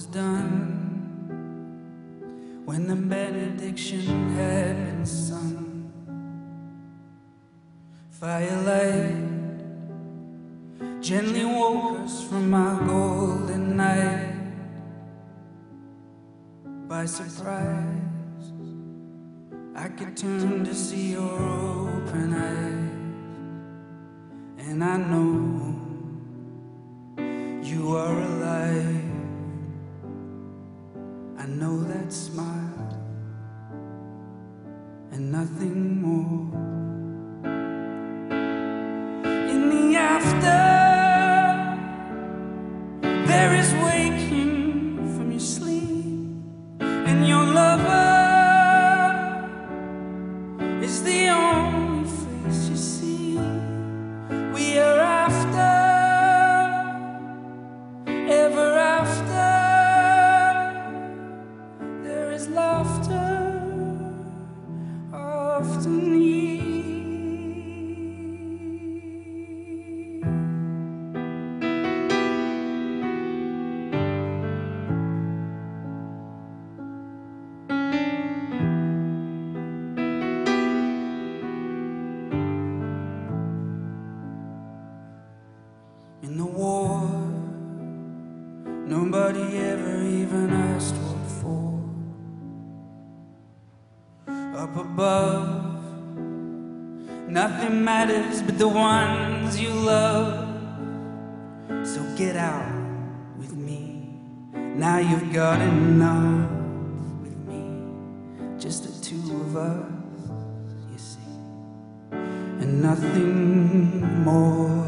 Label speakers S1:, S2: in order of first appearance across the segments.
S1: Was done when the benediction had been sung. Firelight gently woke us from our golden night by surprise. I could turn to see your open eyes, and I know you are alive. Know that smile and nothing more. Nothing matters but the ones you love. So get out with me. Now you've got enough with me. Just the two of us, you see, and nothing more.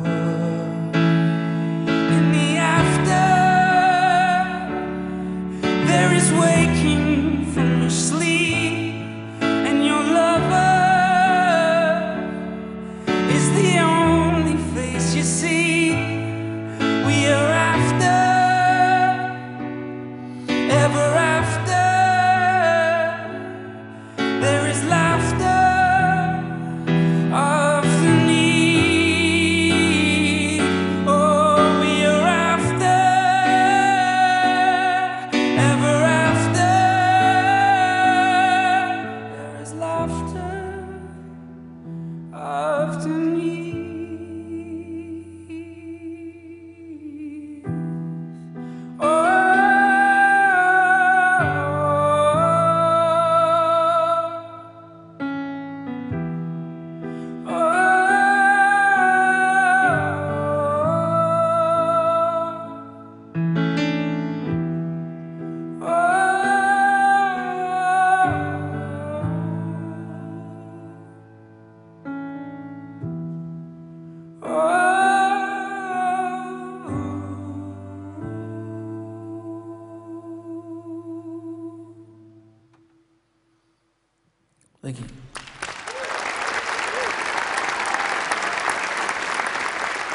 S1: Thank you.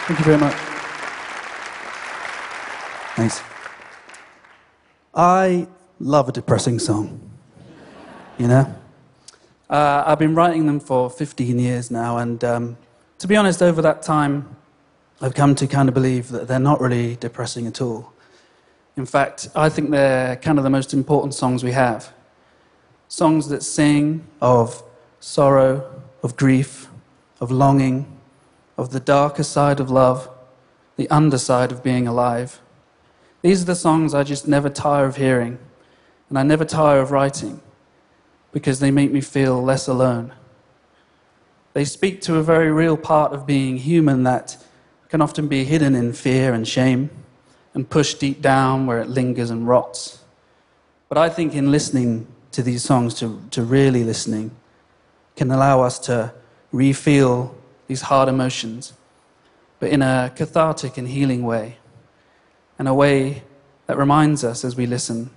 S2: Thank you very much. Thanks. I love a depressing song. You know? Uh, I've been writing them for 15 years now, and um, to be honest, over that time, I've come to kind of believe that they're not really depressing at all. In fact, I think they're kind of the most important songs we have. Songs that sing of sorrow, of grief, of longing, of the darker side of love, the underside of being alive. These are the songs I just never tire of hearing, and I never tire of writing because they make me feel less alone. They speak to a very real part of being human that can often be hidden in fear and shame and pushed deep down where it lingers and rots. But I think in listening to these songs, to, to really listening, can allow us to re-feel these hard emotions, but in a cathartic and healing way, and a way that reminds us as we listen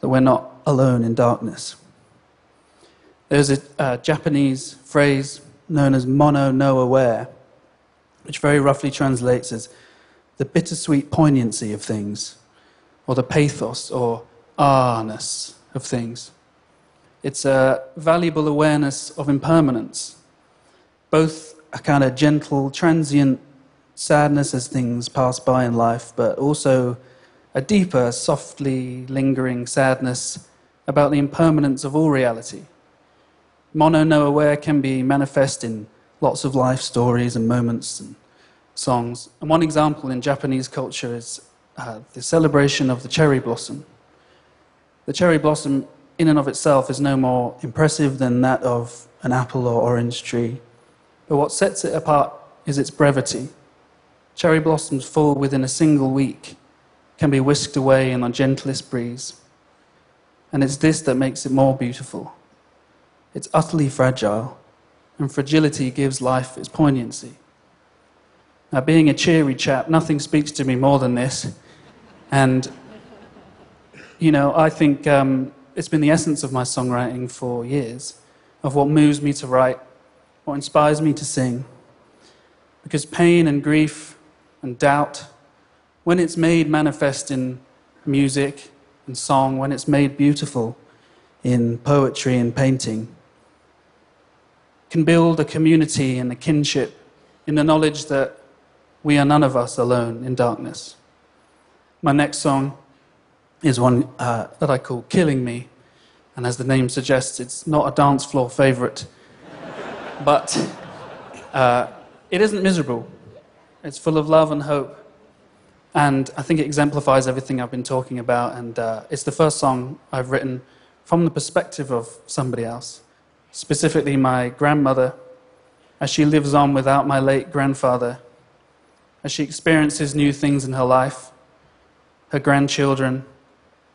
S2: that we're not alone in darkness. There's a uh, Japanese phrase known as mono no aware, which very roughly translates as the bittersweet poignancy of things, or the pathos or ah-ness of things. It's a valuable awareness of impermanence, both a kind of gentle, transient sadness as things pass by in life, but also a deeper, softly lingering sadness about the impermanence of all reality. Mono no aware can be manifest in lots of life stories and moments and songs. And one example in Japanese culture is uh, the celebration of the cherry blossom. The cherry blossom, in and of itself, is no more impressive than that of an apple or orange tree. But what sets it apart is its brevity. Cherry blossoms fall within a single week, can be whisked away in the gentlest breeze. And it's this that makes it more beautiful. It's utterly fragile, and fragility gives life its poignancy. Now, being a cheery chap, nothing speaks to me more than this. And, you know, I think um, it's been the essence of my songwriting for years, of what moves me to write, what inspires me to sing. Because pain and grief and doubt, when it's made manifest in music and song, when it's made beautiful in poetry and painting, can build a community and a kinship in the knowledge that we are none of us alone in darkness. My next song is one uh, that I call Killing Me, and as the name suggests, it's not a dance floor favorite, but uh, it isn't miserable. It's full of love and hope. And I think it exemplifies everything I've been talking about. And uh, it's the first song I've written from the perspective of somebody else specifically my grandmother, as she lives on without my late grandfather, as she experiences new things in her life, her grandchildren,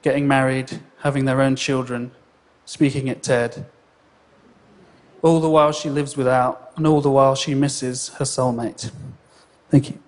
S2: getting married, having their own children, speaking at TED. All the while she lives without, and all the while she misses her soulmate. Thank you.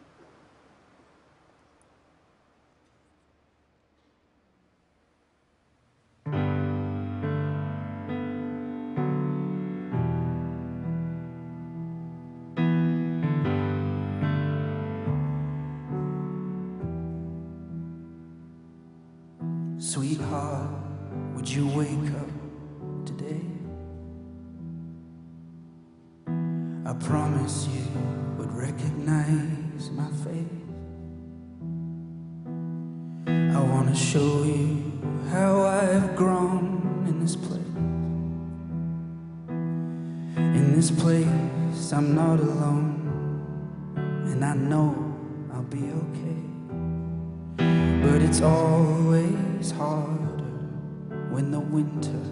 S1: I promise you would recognize my face. I want to show you how I've grown in this place. In this place, I'm not alone, and I know I'll be okay. But it's always harder when the winter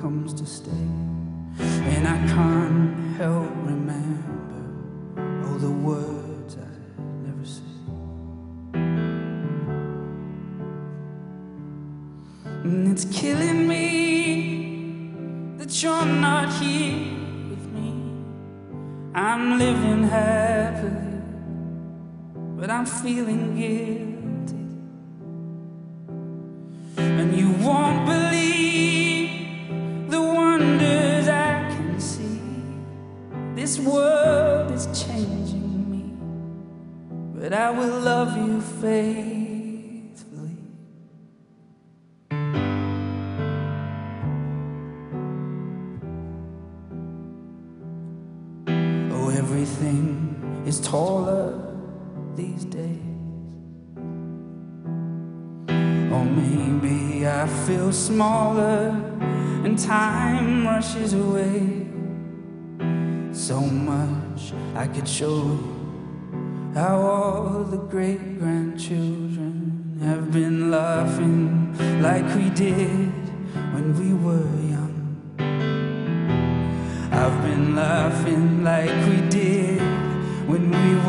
S1: comes to stay. And I can't help remember all the words I never said. And it's killing me that you're not here with me. I'm living happily, but I'm feeling guilty. And you won't believe but I will love you faithfully. Oh, everything is taller these days. Or maybe I feel smaller and time rushes away. So much I could show you how all the great grandchildren have been laughing like we did when we were young. I've been laughing like we did when we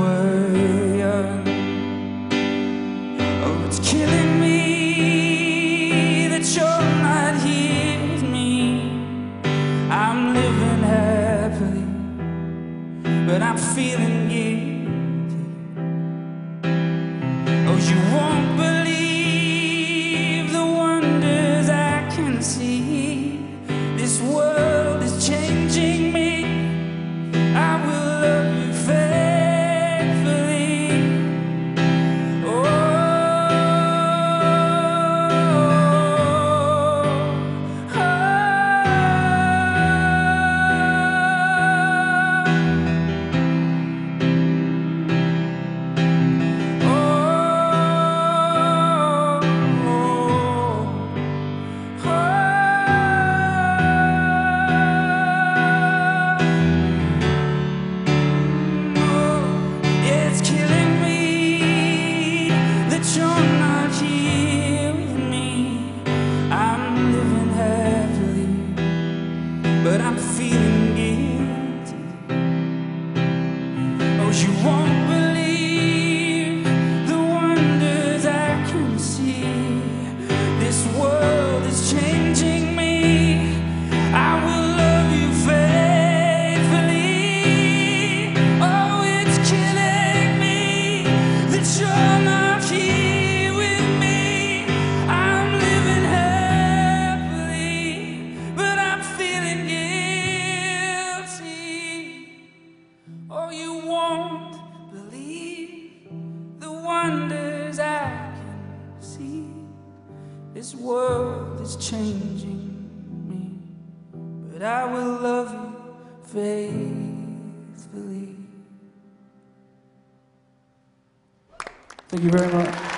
S1: world is changing me, but I will love you faithfully. Thank you very much.